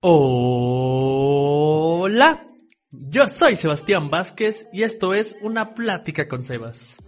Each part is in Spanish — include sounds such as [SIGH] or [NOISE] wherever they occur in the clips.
Hola, yo soy Sebastián Vázquez y esto es una plática con Sebas.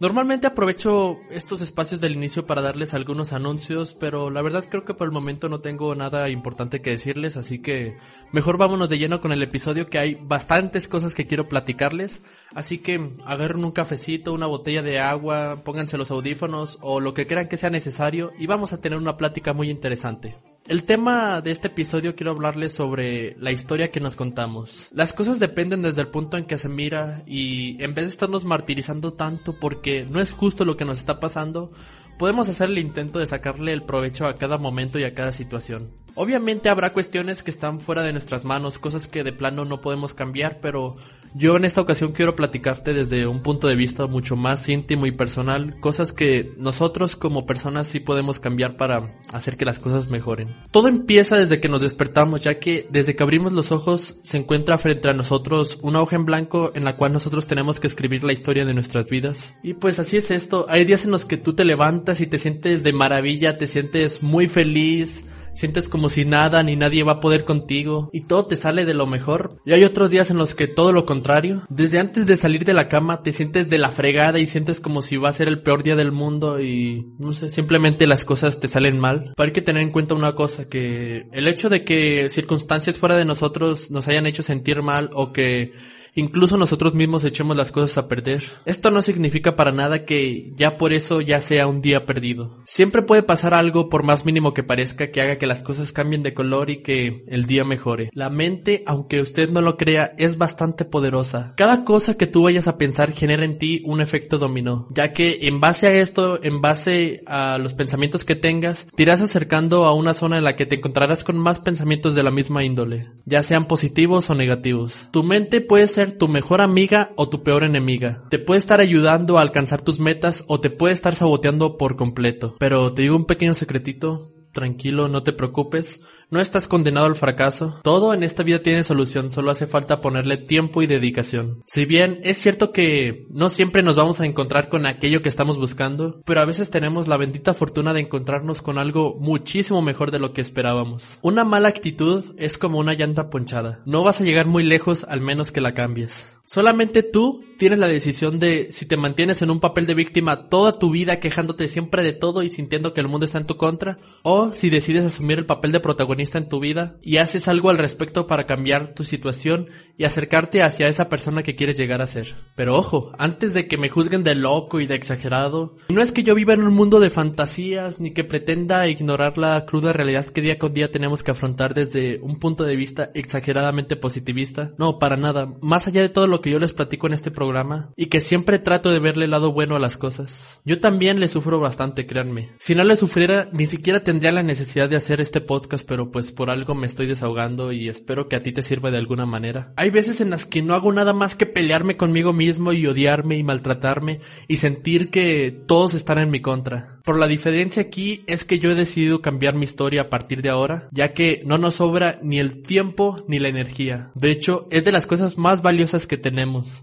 Normalmente aprovecho estos espacios del inicio para darles algunos anuncios, pero la verdad creo que por el momento no tengo nada importante que decirles, así que mejor vámonos de lleno con el episodio que hay bastantes cosas que quiero platicarles, así que agarren un cafecito, una botella de agua, pónganse los audífonos o lo que crean que sea necesario y vamos a tener una plática muy interesante. El tema de este episodio quiero hablarles sobre la historia que nos contamos. Las cosas dependen desde el punto en que se mira y en vez de estarnos martirizando tanto porque no es justo lo que nos está pasando, podemos hacer el intento de sacarle el provecho a cada momento y a cada situación. Obviamente habrá cuestiones que están fuera de nuestras manos, cosas que de plano no podemos cambiar, pero yo en esta ocasión quiero platicarte desde un punto de vista mucho más íntimo y personal, cosas que nosotros como personas sí podemos cambiar para hacer que las cosas mejoren. Todo empieza desde que nos despertamos, ya que desde que abrimos los ojos se encuentra frente a nosotros una hoja en blanco en la cual nosotros tenemos que escribir la historia de nuestras vidas. Y pues así es esto, hay días en los que tú te levantas y te sientes de maravilla, te sientes muy feliz, sientes como si nada ni nadie va a poder contigo y todo te sale de lo mejor. Y hay otros días en los que todo lo contrario. Desde antes de salir de la cama te sientes de la fregada y sientes como si va a ser el peor día del mundo y no sé, simplemente las cosas te salen mal. Pero hay que tener en cuenta una cosa, que el hecho de que circunstancias fuera de nosotros nos hayan hecho sentir mal o que incluso nosotros mismos echemos las cosas a perder. Esto no significa para nada que ya por eso ya sea un día perdido. Siempre puede pasar algo por más mínimo que parezca que haga que las cosas cambien de color y que el día mejore. La mente, aunque usted no lo crea, es bastante poderosa. Cada cosa que tú vayas a pensar genera en ti un efecto dominó, ya que en base a esto, en base a los pensamientos que tengas, te irás acercando a una zona en la que te encontrarás con más pensamientos de la misma índole, ya sean positivos o negativos. Tu mente puede ser tu mejor amiga o tu peor enemiga. Te puede estar ayudando a alcanzar tus metas o te puede estar saboteando por completo. Pero te digo un pequeño secretito, tranquilo, no te preocupes, no estás condenado al fracaso. Todo en esta vida tiene solución, solo hace falta ponerle tiempo y dedicación. Si bien es cierto que no siempre nos vamos a encontrar con aquello que estamos buscando, pero a veces tenemos la bendita fortuna de encontrarnos con algo muchísimo mejor de lo que esperábamos. Una mala actitud es como una llanta ponchada. No vas a llegar muy lejos al menos que la cambies. Solamente tú tienes la decisión de si te mantienes en un papel de víctima toda tu vida quejándote siempre de todo y sintiendo que el mundo está en tu contra, o si decides asumir el papel de protagonista en tu vida y haces algo al respecto para cambiar tu situación y acercarte hacia esa persona que quieres llegar a ser. Pero ojo, antes de que me juzguen de loco y de exagerado, no es que yo viva en un mundo de fantasías ni que pretenda ignorar la cruda realidad que día con día tenemos que afrontar desde un punto de vista exageradamente positivista. No, para nada. Más allá de todo lo que yo les platico en este programa y que siempre trato de verle el lado bueno a las cosas. Yo también le sufro bastante, créanme. Si no le sufriera, ni siquiera tendría la necesidad de hacer este podcast, pero pues por algo me estoy desahogando y espero que a ti te sirva de alguna manera. Hay veces en las que no hago nada más que pelearme conmigo mismo y odiarme y maltratarme y sentir que todos están en mi contra. Por la diferencia aquí es que yo he decidido cambiar mi historia a partir de ahora, ya que no nos sobra ni el tiempo ni la energía. De hecho, es de las cosas más valiosas que tenemos.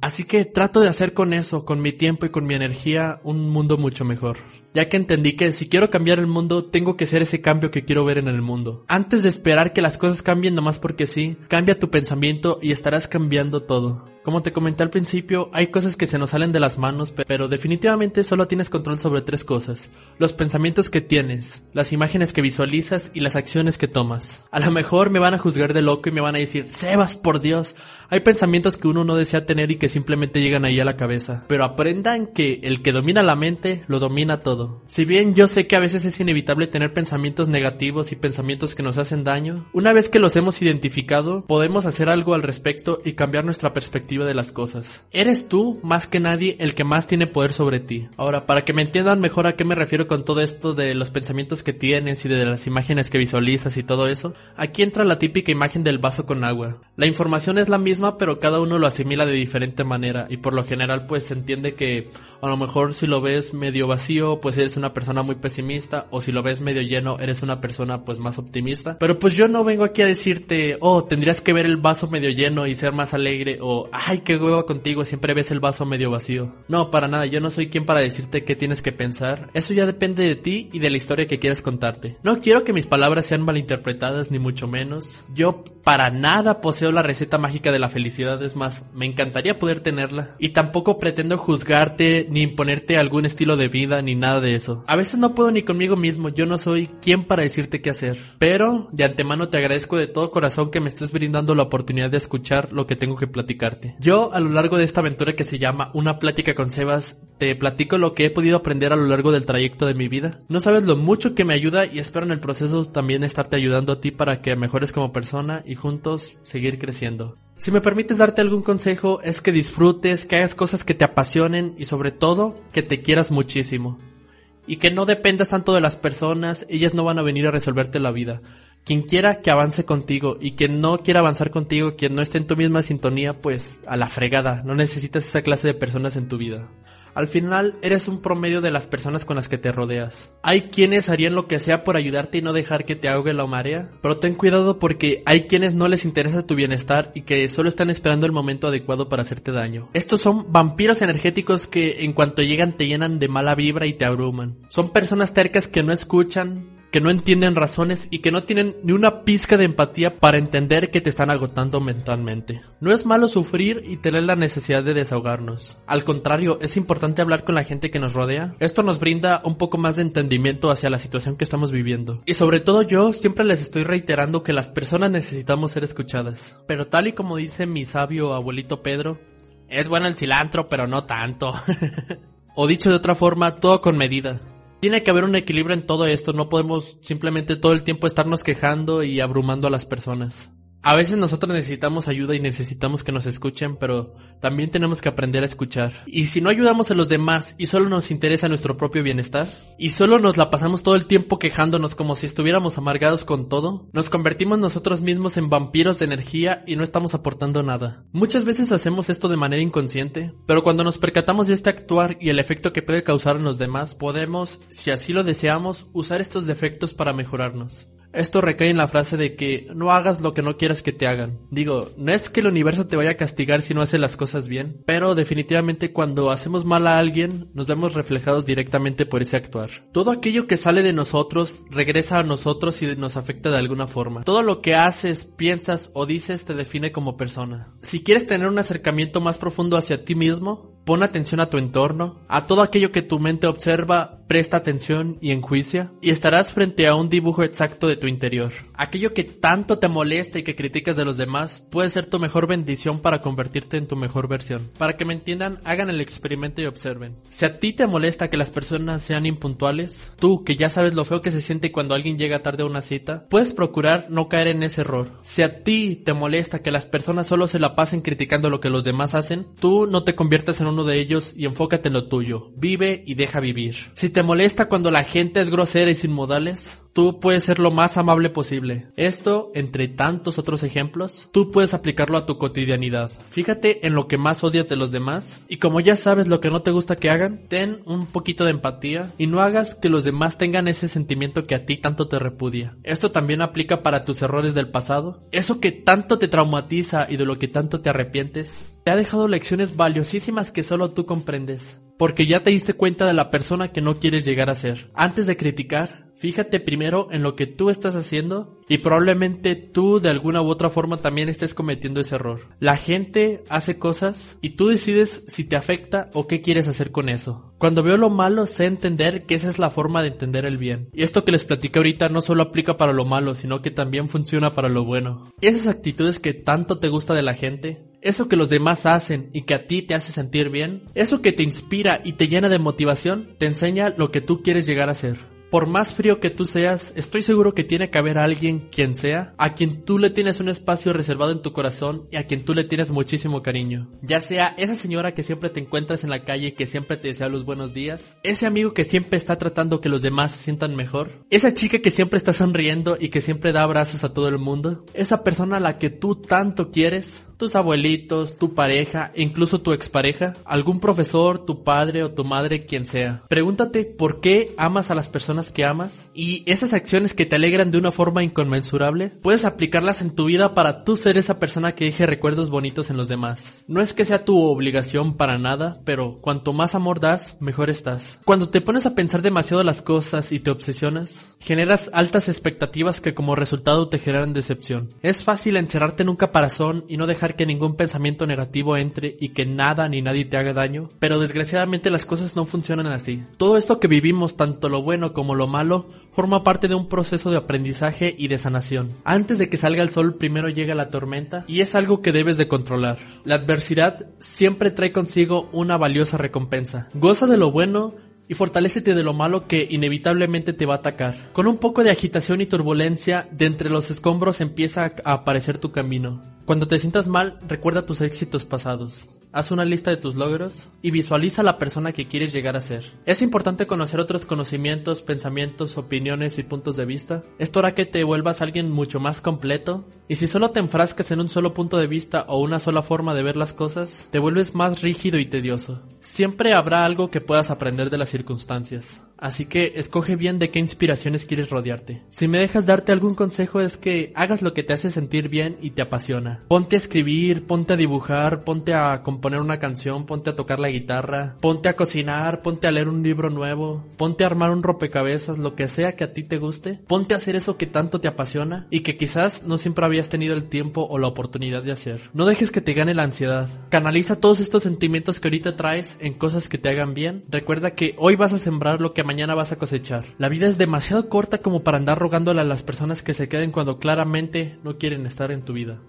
Así que trato de hacer con eso, con mi tiempo y con mi energía, un mundo mucho mejor ya que entendí que si quiero cambiar el mundo, tengo que ser ese cambio que quiero ver en el mundo. Antes de esperar que las cosas cambien nomás porque sí, cambia tu pensamiento y estarás cambiando todo. Como te comenté al principio, hay cosas que se nos salen de las manos, pero definitivamente solo tienes control sobre tres cosas. Los pensamientos que tienes, las imágenes que visualizas y las acciones que tomas. A lo mejor me van a juzgar de loco y me van a decir, Sebas, por Dios, hay pensamientos que uno no desea tener y que simplemente llegan ahí a la cabeza. Pero aprendan que el que domina la mente, lo domina todo. Si bien yo sé que a veces es inevitable tener pensamientos negativos y pensamientos que nos hacen daño, una vez que los hemos identificado, podemos hacer algo al respecto y cambiar nuestra perspectiva de las cosas. Eres tú, más que nadie, el que más tiene poder sobre ti. Ahora, para que me entiendan mejor a qué me refiero con todo esto de los pensamientos que tienes y de las imágenes que visualizas y todo eso, aquí entra la típica imagen del vaso con agua. La información es la misma, pero cada uno lo asimila de diferente manera y por lo general pues se entiende que a lo mejor si lo ves medio vacío, pues eres una persona muy pesimista o si lo ves medio lleno, eres una persona pues más optimista. Pero pues yo no vengo aquí a decirte, oh, tendrías que ver el vaso medio lleno y ser más alegre o, ay, qué hueva contigo, siempre ves el vaso medio vacío. No, para nada, yo no soy quien para decirte qué tienes que pensar. Eso ya depende de ti y de la historia que quieras contarte. No quiero que mis palabras sean malinterpretadas ni mucho menos. Yo para nada poseo la receta mágica de la felicidad, es más, me encantaría poder tenerla. Y tampoco pretendo juzgarte ni imponerte algún estilo de vida ni nada de eso. A veces no puedo ni conmigo mismo, yo no soy quien para decirte qué hacer. Pero de antemano te agradezco de todo corazón que me estés brindando la oportunidad de escuchar lo que tengo que platicarte. Yo a lo largo de esta aventura que se llama Una plática con Sebas, te platico lo que he podido aprender a lo largo del trayecto de mi vida. No sabes lo mucho que me ayuda y espero en el proceso también estarte ayudando a ti para que mejores como persona y juntos seguir creciendo. Si me permites darte algún consejo es que disfrutes, que hagas cosas que te apasionen y sobre todo que te quieras muchísimo. Y que no dependas tanto de las personas, ellas no van a venir a resolverte la vida. Quien quiera que avance contigo y quien no quiera avanzar contigo, quien no esté en tu misma sintonía, pues a la fregada, no necesitas esa clase de personas en tu vida. Al final eres un promedio de las personas con las que te rodeas. Hay quienes harían lo que sea por ayudarte y no dejar que te ahogue la marea, pero ten cuidado porque hay quienes no les interesa tu bienestar y que solo están esperando el momento adecuado para hacerte daño. Estos son vampiros energéticos que en cuanto llegan te llenan de mala vibra y te abruman. Son personas tercas que no escuchan, que no entienden razones y que no tienen ni una pizca de empatía para entender que te están agotando mentalmente. No es malo sufrir y tener la necesidad de desahogarnos. Al contrario, es importante hablar con la gente que nos rodea. Esto nos brinda un poco más de entendimiento hacia la situación que estamos viviendo. Y sobre todo yo siempre les estoy reiterando que las personas necesitamos ser escuchadas. Pero tal y como dice mi sabio abuelito Pedro, es bueno el cilantro, pero no tanto. [LAUGHS] o dicho de otra forma, todo con medida. Tiene que haber un equilibrio en todo esto, no podemos simplemente todo el tiempo estarnos quejando y abrumando a las personas. A veces nosotros necesitamos ayuda y necesitamos que nos escuchen, pero también tenemos que aprender a escuchar. Y si no ayudamos a los demás y solo nos interesa nuestro propio bienestar, y solo nos la pasamos todo el tiempo quejándonos como si estuviéramos amargados con todo, nos convertimos nosotros mismos en vampiros de energía y no estamos aportando nada. Muchas veces hacemos esto de manera inconsciente, pero cuando nos percatamos de este actuar y el efecto que puede causar en los demás, podemos, si así lo deseamos, usar estos defectos para mejorarnos. Esto recae en la frase de que no hagas lo que no quieras que te hagan. Digo, no es que el universo te vaya a castigar si no haces las cosas bien, pero definitivamente cuando hacemos mal a alguien nos vemos reflejados directamente por ese actuar. Todo aquello que sale de nosotros regresa a nosotros y nos afecta de alguna forma. Todo lo que haces, piensas o dices te define como persona. Si quieres tener un acercamiento más profundo hacia ti mismo, Pon atención a tu entorno, a todo aquello que tu mente observa, presta atención y enjuicia, y estarás frente a un dibujo exacto de tu interior. Aquello que tanto te molesta y que criticas de los demás puede ser tu mejor bendición para convertirte en tu mejor versión. Para que me entiendan, hagan el experimento y observen. Si a ti te molesta que las personas sean impuntuales, tú que ya sabes lo feo que se siente cuando alguien llega tarde a una cita, puedes procurar no caer en ese error. Si a ti te molesta que las personas solo se la pasen criticando lo que los demás hacen, tú no te conviertas en un de ellos y enfócate en lo tuyo. Vive y deja vivir. Si te molesta cuando la gente es grosera y sin modales, tú puedes ser lo más amable posible. Esto, entre tantos otros ejemplos, tú puedes aplicarlo a tu cotidianidad. Fíjate en lo que más odias de los demás y como ya sabes lo que no te gusta que hagan, ten un poquito de empatía y no hagas que los demás tengan ese sentimiento que a ti tanto te repudia. Esto también aplica para tus errores del pasado. Eso que tanto te traumatiza y de lo que tanto te arrepientes, te ha dejado lecciones valiosísimas que solo tú comprendes, porque ya te diste cuenta de la persona que no quieres llegar a ser. Antes de criticar, Fíjate primero en lo que tú estás haciendo y probablemente tú de alguna u otra forma también estés cometiendo ese error. La gente hace cosas y tú decides si te afecta o qué quieres hacer con eso. Cuando veo lo malo sé entender que esa es la forma de entender el bien. Y esto que les platico ahorita no solo aplica para lo malo, sino que también funciona para lo bueno. Esas actitudes que tanto te gusta de la gente, eso que los demás hacen y que a ti te hace sentir bien, eso que te inspira y te llena de motivación, te enseña lo que tú quieres llegar a ser por más frío que tú seas, estoy seguro que tiene que haber alguien, quien sea, a quien tú le tienes un espacio reservado en tu corazón y a quien tú le tienes muchísimo cariño. Ya sea esa señora que siempre te encuentras en la calle y que siempre te desea los buenos días, ese amigo que siempre está tratando que los demás se sientan mejor, esa chica que siempre está sonriendo y que siempre da abrazos a todo el mundo, esa persona a la que tú tanto quieres, tus abuelitos, tu pareja, incluso tu expareja, algún profesor, tu padre o tu madre, quien sea. Pregúntate por qué amas a las personas que amas y esas acciones que te alegran de una forma inconmensurable, puedes aplicarlas en tu vida para tú ser esa persona que deje recuerdos bonitos en los demás. No es que sea tu obligación para nada, pero cuanto más amor das, mejor estás. Cuando te pones a pensar demasiado las cosas y te obsesionas, generas altas expectativas que como resultado te generan decepción. Es fácil encerrarte en un caparazón y no dejar que ningún pensamiento negativo entre y que nada ni nadie te haga daño, pero desgraciadamente las cosas no funcionan así. Todo esto que vivimos, tanto lo bueno como lo malo, forma parte de un proceso de aprendizaje y de sanación. Antes de que salga el sol, primero llega la tormenta y es algo que debes de controlar. La adversidad siempre trae consigo una valiosa recompensa. Goza de lo bueno y fortalécete de lo malo que inevitablemente te va a atacar. Con un poco de agitación y turbulencia, de entre los escombros empieza a aparecer tu camino. Cuando te sientas mal, recuerda tus éxitos pasados. Haz una lista de tus logros y visualiza la persona que quieres llegar a ser. Es importante conocer otros conocimientos, pensamientos, opiniones y puntos de vista. Esto hará que te vuelvas alguien mucho más completo. Y si solo te enfrascas en un solo punto de vista o una sola forma de ver las cosas, te vuelves más rígido y tedioso. Siempre habrá algo que puedas aprender de las circunstancias. Así que escoge bien de qué inspiraciones quieres rodearte. Si me dejas darte algún consejo es que hagas lo que te hace sentir bien y te apasiona. Ponte a escribir, ponte a dibujar, ponte a componer una canción, ponte a tocar la guitarra, ponte a cocinar, ponte a leer un libro nuevo, ponte a armar un rompecabezas, lo que sea que a ti te guste. Ponte a hacer eso que tanto te apasiona y que quizás no siempre habías tenido el tiempo o la oportunidad de hacer. No dejes que te gane la ansiedad. Canaliza todos estos sentimientos que ahorita traes en cosas que te hagan bien. Recuerda que hoy vas a sembrar lo que mañana vas a cosechar. La vida es demasiado corta como para andar rogándole a las personas que se queden cuando claramente no quieren estar en tu vida.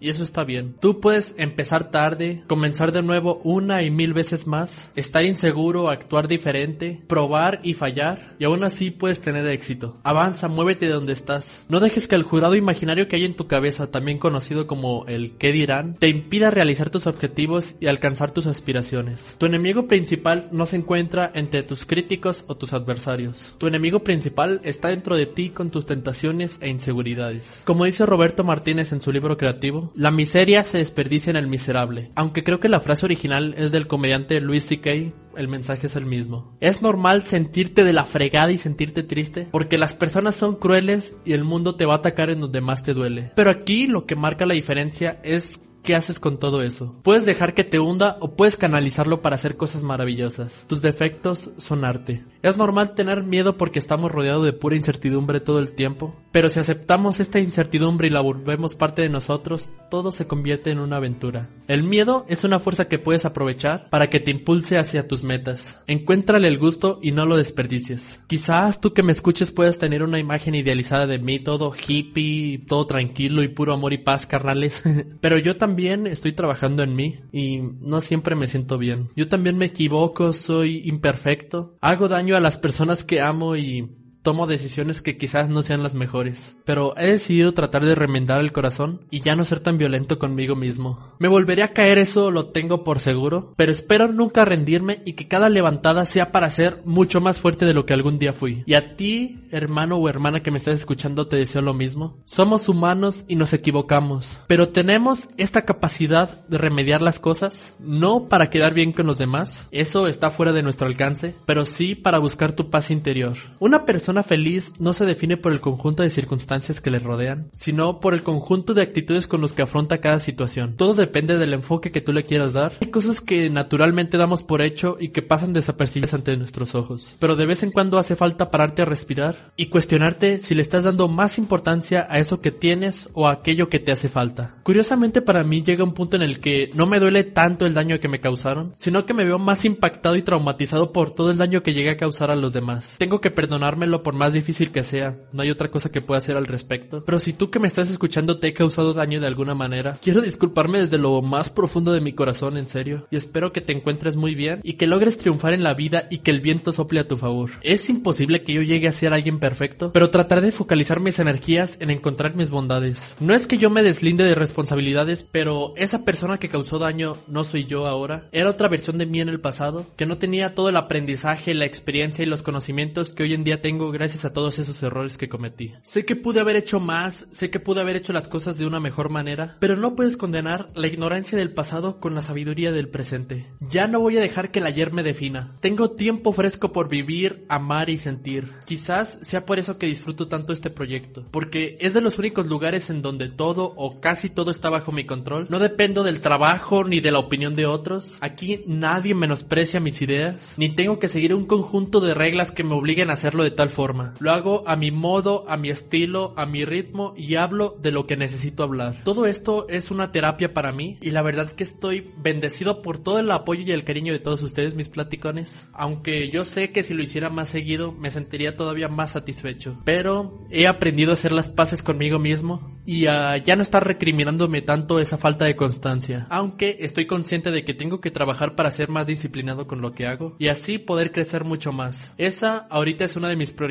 Y eso está bien. Tú puedes empezar tarde, comenzar de nuevo una y mil veces más, estar inseguro, actuar diferente, probar y fallar, y aún así puedes tener éxito. Avanza, muévete de donde estás. No dejes que el jurado imaginario que hay en tu cabeza, también conocido como el qué dirán, te impida realizar tus objetivos y alcanzar tus aspiraciones. Tu enemigo principal no se encuentra entre tus críticos o tus adversarios. Tu enemigo principal está dentro de ti con tus tentaciones e inseguridades. Como dice Roberto Martínez en su libro creativo, la miseria se desperdicia en el miserable. Aunque creo que la frase original es del comediante Louis C.K., el mensaje es el mismo. Es normal sentirte de la fregada y sentirte triste, porque las personas son crueles y el mundo te va a atacar en donde más te duele. Pero aquí lo que marca la diferencia es ¿Qué haces con todo eso? Puedes dejar que te hunda o puedes canalizarlo para hacer cosas maravillosas. Tus defectos son arte. Es normal tener miedo porque estamos rodeados de pura incertidumbre todo el tiempo, pero si aceptamos esta incertidumbre y la volvemos parte de nosotros, todo se convierte en una aventura. El miedo es una fuerza que puedes aprovechar para que te impulse hacia tus metas. Encuéntrale el gusto y no lo desperdicies. Quizás tú que me escuches puedas tener una imagen idealizada de mí todo hippie, todo tranquilo y puro amor y paz, carnales, [LAUGHS] pero yo también estoy trabajando en mí y no siempre me siento bien. Yo también me equivoco, soy imperfecto, hago daño a las personas que amo y tomo decisiones que quizás no sean las mejores, pero he decidido tratar de remendar el corazón y ya no ser tan violento conmigo mismo. Me volveré a caer, eso lo tengo por seguro, pero espero nunca rendirme y que cada levantada sea para ser mucho más fuerte de lo que algún día fui. Y a ti, hermano o hermana que me estás escuchando, te deseo lo mismo. Somos humanos y nos equivocamos, pero tenemos esta capacidad de remediar las cosas, no para quedar bien con los demás, eso está fuera de nuestro alcance, pero sí para buscar tu paz interior. Una persona feliz no se define por el conjunto de circunstancias que le rodean, sino por el conjunto de actitudes con los que afronta cada situación. Todo depende del enfoque que tú le quieras dar. Hay cosas que naturalmente damos por hecho y que pasan desapercibidas ante nuestros ojos, pero de vez en cuando hace falta pararte a respirar y cuestionarte si le estás dando más importancia a eso que tienes o a aquello que te hace falta. Curiosamente para mí llega un punto en el que no me duele tanto el daño que me causaron, sino que me veo más impactado y traumatizado por todo el daño que llegué a causar a los demás. Tengo que perdonármelo por más difícil que sea, no hay otra cosa que pueda hacer al respecto. Pero si tú que me estás escuchando te he causado daño de alguna manera, quiero disculparme desde lo más profundo de mi corazón, en serio, y espero que te encuentres muy bien y que logres triunfar en la vida y que el viento sople a tu favor. Es imposible que yo llegue a ser alguien perfecto, pero trataré de focalizar mis energías en encontrar mis bondades. No es que yo me deslinde de responsabilidades, pero esa persona que causó daño no soy yo ahora. Era otra versión de mí en el pasado, que no tenía todo el aprendizaje, la experiencia y los conocimientos que hoy en día tengo gracias a todos esos errores que cometí. Sé que pude haber hecho más, sé que pude haber hecho las cosas de una mejor manera, pero no puedes condenar la ignorancia del pasado con la sabiduría del presente. Ya no voy a dejar que el ayer me defina. Tengo tiempo fresco por vivir, amar y sentir. Quizás sea por eso que disfruto tanto este proyecto, porque es de los únicos lugares en donde todo o casi todo está bajo mi control. No dependo del trabajo ni de la opinión de otros. Aquí nadie menosprecia mis ideas, ni tengo que seguir un conjunto de reglas que me obliguen a hacerlo de tal forma. Lo hago a mi modo, a mi estilo, a mi ritmo y hablo de lo que necesito hablar. Todo esto es una terapia para mí y la verdad que estoy bendecido por todo el apoyo y el cariño de todos ustedes, mis platicones. Aunque yo sé que si lo hiciera más seguido me sentiría todavía más satisfecho. Pero he aprendido a hacer las paces conmigo mismo y a ya no estar recriminándome tanto esa falta de constancia. Aunque estoy consciente de que tengo que trabajar para ser más disciplinado con lo que hago y así poder crecer mucho más. Esa ahorita es una de mis prioridades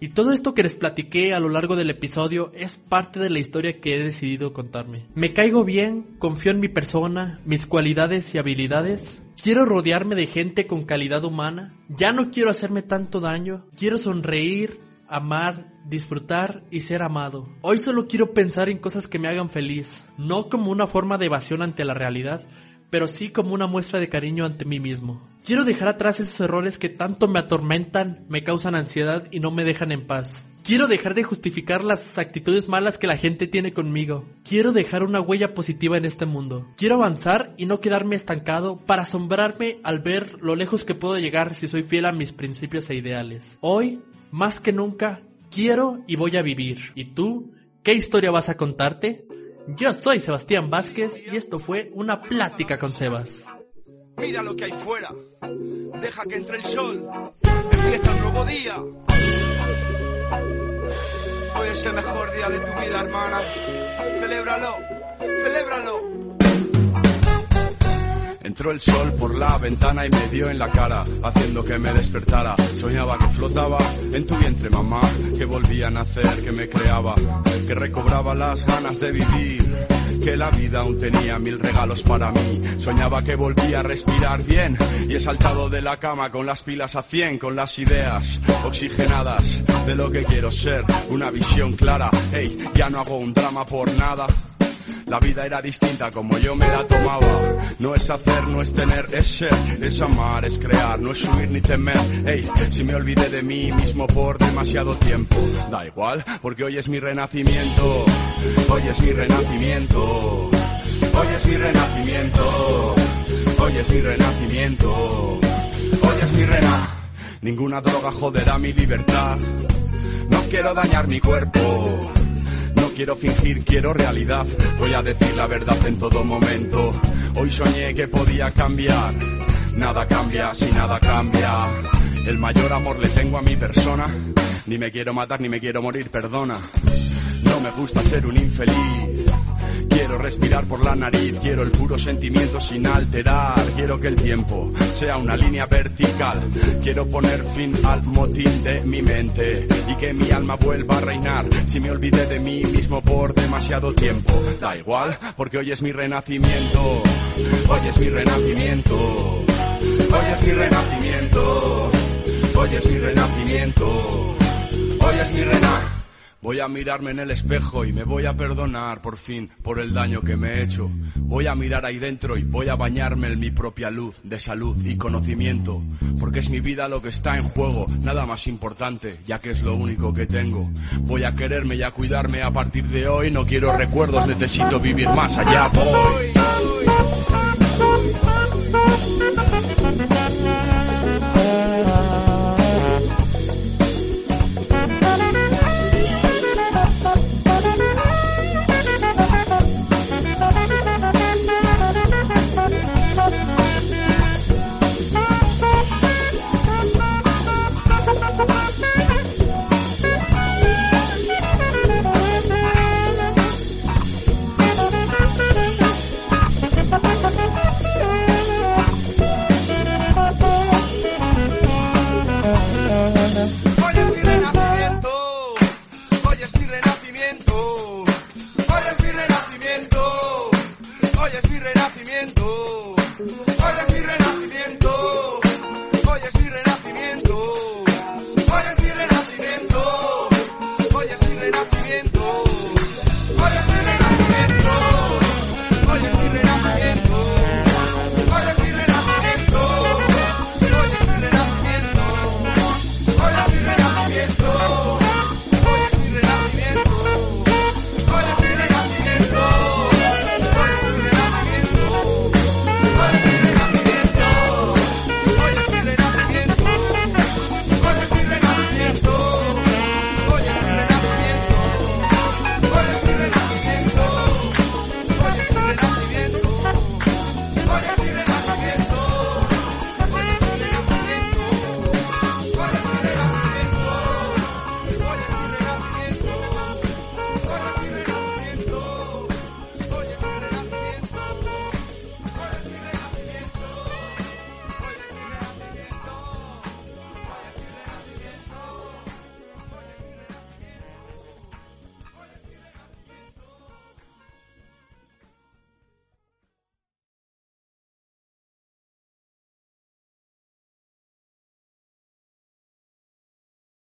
y todo esto que les platiqué a lo largo del episodio es parte de la historia que he decidido contarme. Me caigo bien, confío en mi persona, mis cualidades y habilidades Quiero rodearme de gente con calidad humana. Ya no quiero hacerme tanto daño. Quiero sonreír, amar, disfrutar y ser amado. Hoy solo quiero pensar en cosas que me hagan feliz, no como una forma de evasión ante la realidad, pero sí como una muestra de cariño ante mí mismo. Quiero dejar atrás esos errores que tanto me atormentan, me causan ansiedad y no me dejan en paz. Quiero dejar de justificar las actitudes malas que la gente tiene conmigo. Quiero dejar una huella positiva en este mundo. Quiero avanzar y no quedarme estancado para asombrarme al ver lo lejos que puedo llegar si soy fiel a mis principios e ideales. Hoy, más que nunca, quiero y voy a vivir. ¿Y tú? ¿Qué historia vas a contarte? Yo soy Sebastián Vázquez y esto fue una plática con Sebas. Mira lo que hay fuera. Deja que entre el sol. Empieza un nuevo día. Hoy es el mejor día de tu vida, hermana. Celébralo. Celébralo. Entró el sol por la ventana y me dio en la cara, haciendo que me despertara. Soñaba que flotaba en tu vientre, mamá, que volvía a nacer, que me creaba, que recobraba las ganas de vivir, que la vida aún tenía mil regalos para mí. Soñaba que volvía a respirar bien y he saltado de la cama con las pilas a cien, con las ideas oxigenadas de lo que quiero ser, una visión clara. Hey, ya no hago un drama por nada. La vida era distinta como yo me la tomaba. No es hacer, no es tener, es ser, es amar, es crear, no es subir ni temer. Ey, si me olvidé de mí mismo por demasiado tiempo, da igual, porque hoy es mi renacimiento. Hoy es mi renacimiento. Hoy es mi renacimiento. Hoy es mi renacimiento. Hoy es mi rena. Ninguna droga joderá mi libertad. No quiero dañar mi cuerpo quiero fingir, quiero realidad. Voy a decir la verdad en todo momento. Hoy soñé que podía cambiar. Nada cambia si nada cambia. El mayor amor le tengo a mi persona. Ni me quiero matar ni me quiero morir, perdona. No me gusta ser un infeliz. Quiero respirar por la nariz, quiero el puro sentimiento sin alterar. Quiero que el tiempo sea una línea vertical. Quiero poner fin al motín de mi mente y que mi alma vuelva a reinar. Si me olvidé de mí mismo por demasiado tiempo, da igual, porque hoy es mi renacimiento. Hoy es mi renacimiento. Hoy es mi renacimiento. Hoy es mi renacimiento. Hoy es mi renacimiento. Voy a mirarme en el espejo y me voy a perdonar por fin por el daño que me he hecho. Voy a mirar ahí dentro y voy a bañarme en mi propia luz de salud y conocimiento. Porque es mi vida lo que está en juego, nada más importante, ya que es lo único que tengo. Voy a quererme y a cuidarme a partir de hoy. No quiero recuerdos, necesito vivir más allá. Voy.